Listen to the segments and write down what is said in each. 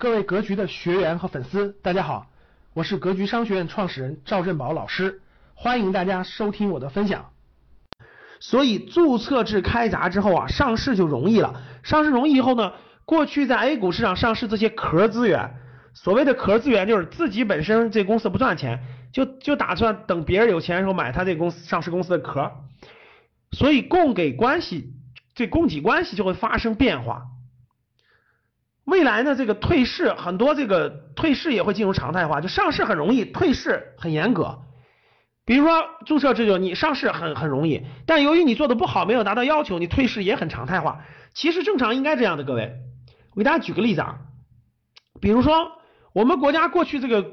各位格局的学员和粉丝，大家好，我是格局商学院创始人赵振宝老师，欢迎大家收听我的分享。所以注册制开闸之后啊，上市就容易了。上市容易以后呢，过去在 A 股市场上市这些壳资源，所谓的壳资源就是自己本身这公司不赚钱，就就打算等别人有钱的时候买他这公司上市公司的壳，所以供给关系这供给关系就会发生变化。未来呢，这个退市很多，这个退市也会进入常态化，就上市很容易，退市很严格。比如说注册制就你上市很很容易，但由于你做的不好，没有达到要求，你退市也很常态化。其实正常应该这样的，各位，我给大家举个例子啊，比如说我们国家过去这个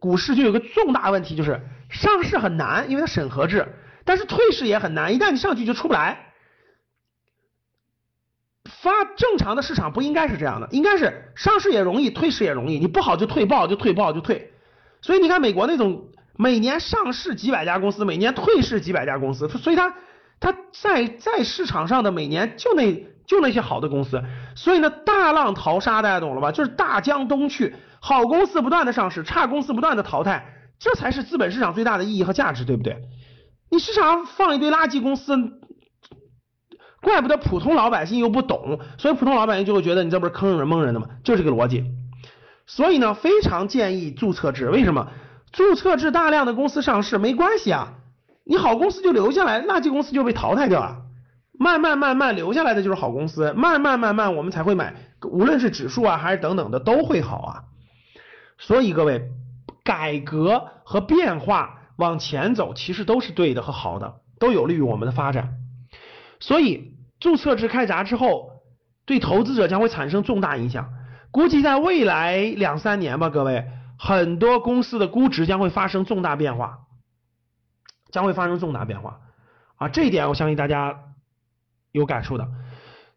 股市就有个重大问题，就是上市很难，因为它审核制，但是退市也很难，一旦你上去就出不来。发正常的市场不应该是这样的，应该是上市也容易，退市也容易，你不好就退，不好就退，不好就退。所以你看美国那种每年上市几百家公司，每年退市几百家公司，所以它它在在市场上的每年就那就那些好的公司，所以呢大浪淘沙，大家懂了吧？就是大江东去，好公司不断的上市，差公司不断的淘汰，这才是资本市场最大的意义和价值，对不对？你市场上放一堆垃圾公司。怪不得普通老百姓又不懂，所以普通老百姓就会觉得你这不是坑人蒙人的吗？就这个逻辑。所以呢，非常建议注册制。为什么？注册制大量的公司上市没关系啊，你好公司就留下来，垃圾公司就被淘汰掉了。慢慢慢慢留下来的就是好公司，慢慢慢慢我们才会买，无论是指数啊还是等等的都会好啊。所以各位，改革和变化往前走，其实都是对的和好的，都有利于我们的发展。所以注册制开闸之后，对投资者将会产生重大影响。估计在未来两三年吧，各位，很多公司的估值将会发生重大变化，将会发生重大变化啊！这一点我相信大家有感触的。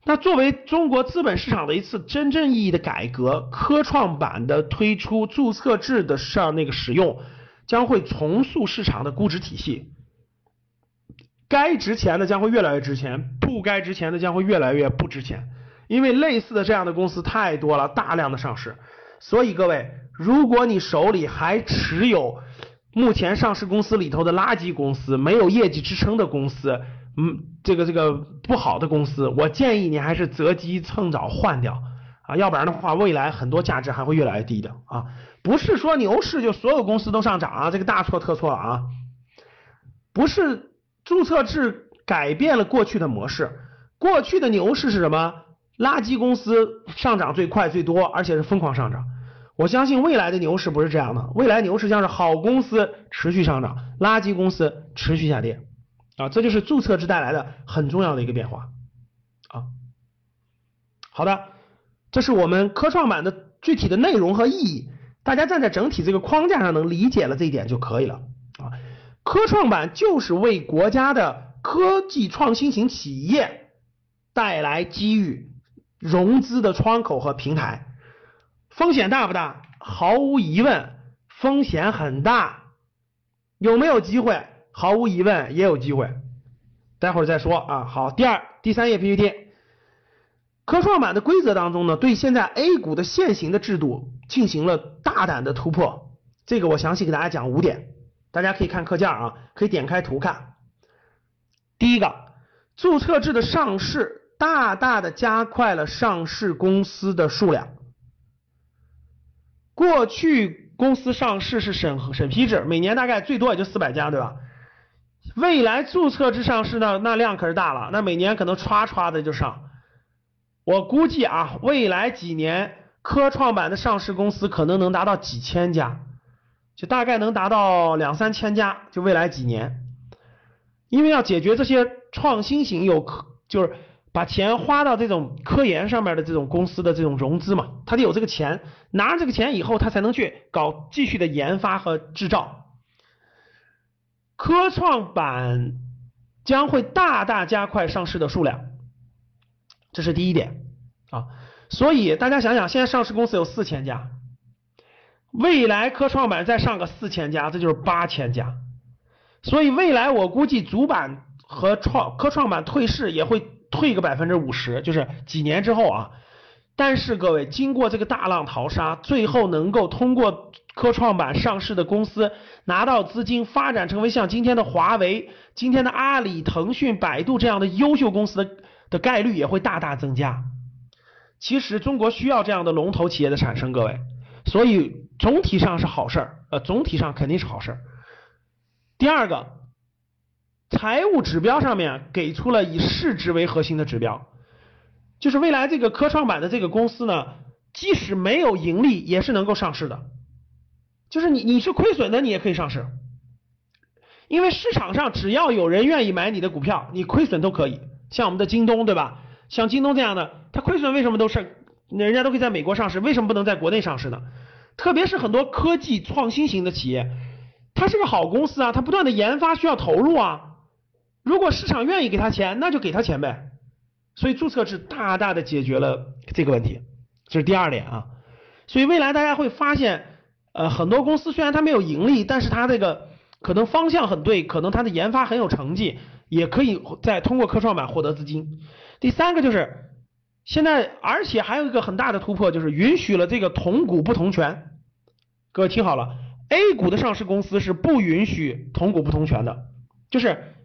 那作为中国资本市场的一次真正意义的改革，科创板的推出、注册制的上那个使用，将会重塑市场的估值体系。该值钱的将会越来越值钱，不该值钱的将会越来越不值钱，因为类似的这样的公司太多了，大量的上市。所以各位，如果你手里还持有目前上市公司里头的垃圾公司、没有业绩支撑的公司，嗯，这个这个不好的公司，我建议你还是择机趁早换掉啊，要不然的话，未来很多价值还会越来越低的啊。不是说牛市就所有公司都上涨啊，这个大错特错了啊，不是。注册制改变了过去的模式，过去的牛市是什么？垃圾公司上涨最快最多，而且是疯狂上涨。我相信未来的牛市不是这样的，未来牛市将是好公司持续上涨，垃圾公司持续下跌啊！这就是注册制带来的很重要的一个变化啊。好的，这是我们科创板的具体的内容和意义，大家站在整体这个框架上能理解了这一点就可以了。科创板就是为国家的科技创新型企业带来机遇、融资的窗口和平台。风险大不大？毫无疑问，风险很大。有没有机会？毫无疑问，也有机会。待会儿再说啊。好，第二、第三页 PPT。科创板的规则当中呢，对现在 A 股的现行的制度进行了大胆的突破。这个我详细给大家讲五点。大家可以看课件啊，可以点开图看。第一个，注册制的上市大大的加快了上市公司的数量。过去公司上市是审审批制，每年大概最多也就四百家，对吧？未来注册制上市呢，那量可是大了，那每年可能歘歘的就上。我估计啊，未来几年科创板的上市公司可能能达到几千家。就大概能达到两三千家，就未来几年，因为要解决这些创新型有科，就是把钱花到这种科研上面的这种公司的这种融资嘛，他得有这个钱，拿着这个钱以后，他才能去搞继续的研发和制造。科创板将会大大加快上市的数量，这是第一点啊。所以大家想想，现在上市公司有四千家。未来科创板再上个四千家，这就是八千家，所以未来我估计主板和创科创板退市也会退个百分之五十，就是几年之后啊，但是各位，经过这个大浪淘沙，最后能够通过科创板上市的公司拿到资金，发展成为像今天的华为、今天的阿里、腾讯、百度这样的优秀公司的的概率也会大大增加。其实中国需要这样的龙头企业的产生，各位，所以总体上是好事儿，呃，总体上肯定是好事儿。第二个，财务指标上面给出了以市值为核心的指标。就是未来这个科创板的这个公司呢，即使没有盈利，也是能够上市的。就是你你是亏损的，你也可以上市，因为市场上只要有人愿意买你的股票，你亏损都可以。像我们的京东，对吧？像京东这样的，它亏损为什么都是人家都可以在美国上市，为什么不能在国内上市呢？特别是很多科技创新型的企业，它是个好公司啊，它不断的研发需要投入啊。如果市场愿意给他钱，那就给他钱呗。所以注册制大大的解决了这个问题，这是第二点啊。所以未来大家会发现，呃，很多公司虽然它没有盈利，但是它这个可能方向很对，可能它的研发很有成绩，也可以再通过科创板获得资金。第三个就是现在，而且还有一个很大的突破，就是允许了这个同股不同权。各位听好了，A 股的上市公司是不允许同股不同权的，就是。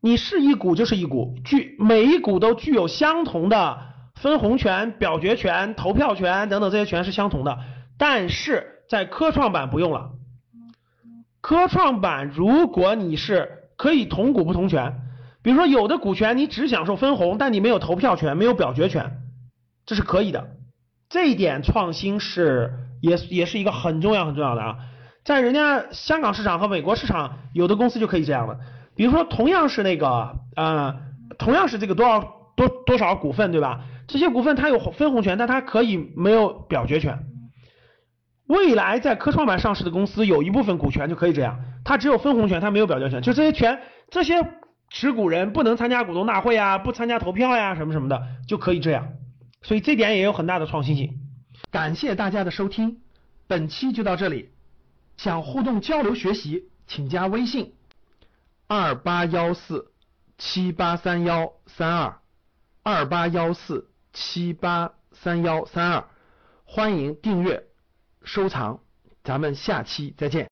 你是一股就是一股，具每一股都具有相同的分红权、表决权、投票权等等这些权是相同的，但是在科创板不用了。科创板如果你是可以同股不同权，比如说有的股权你只享受分红，但你没有投票权、没有表决权，这是可以的。这一点创新是也也是一个很重要很重要的啊，在人家香港市场和美国市场，有的公司就可以这样了。比如说，同样是那个，呃，同样是这个多少多多少股份，对吧？这些股份它有分红权，但它可以没有表决权。未来在科创板上市的公司，有一部分股权就可以这样，它只有分红权，它没有表决权。就这些权，这些持股人不能参加股东大会啊，不参加投票呀，什么什么的，就可以这样。所以这点也有很大的创新性。感谢大家的收听，本期就到这里。想互动交流学习，请加微信。二八幺四七八三幺三二，二八幺四七八三幺三二，欢迎订阅收藏，咱们下期再见。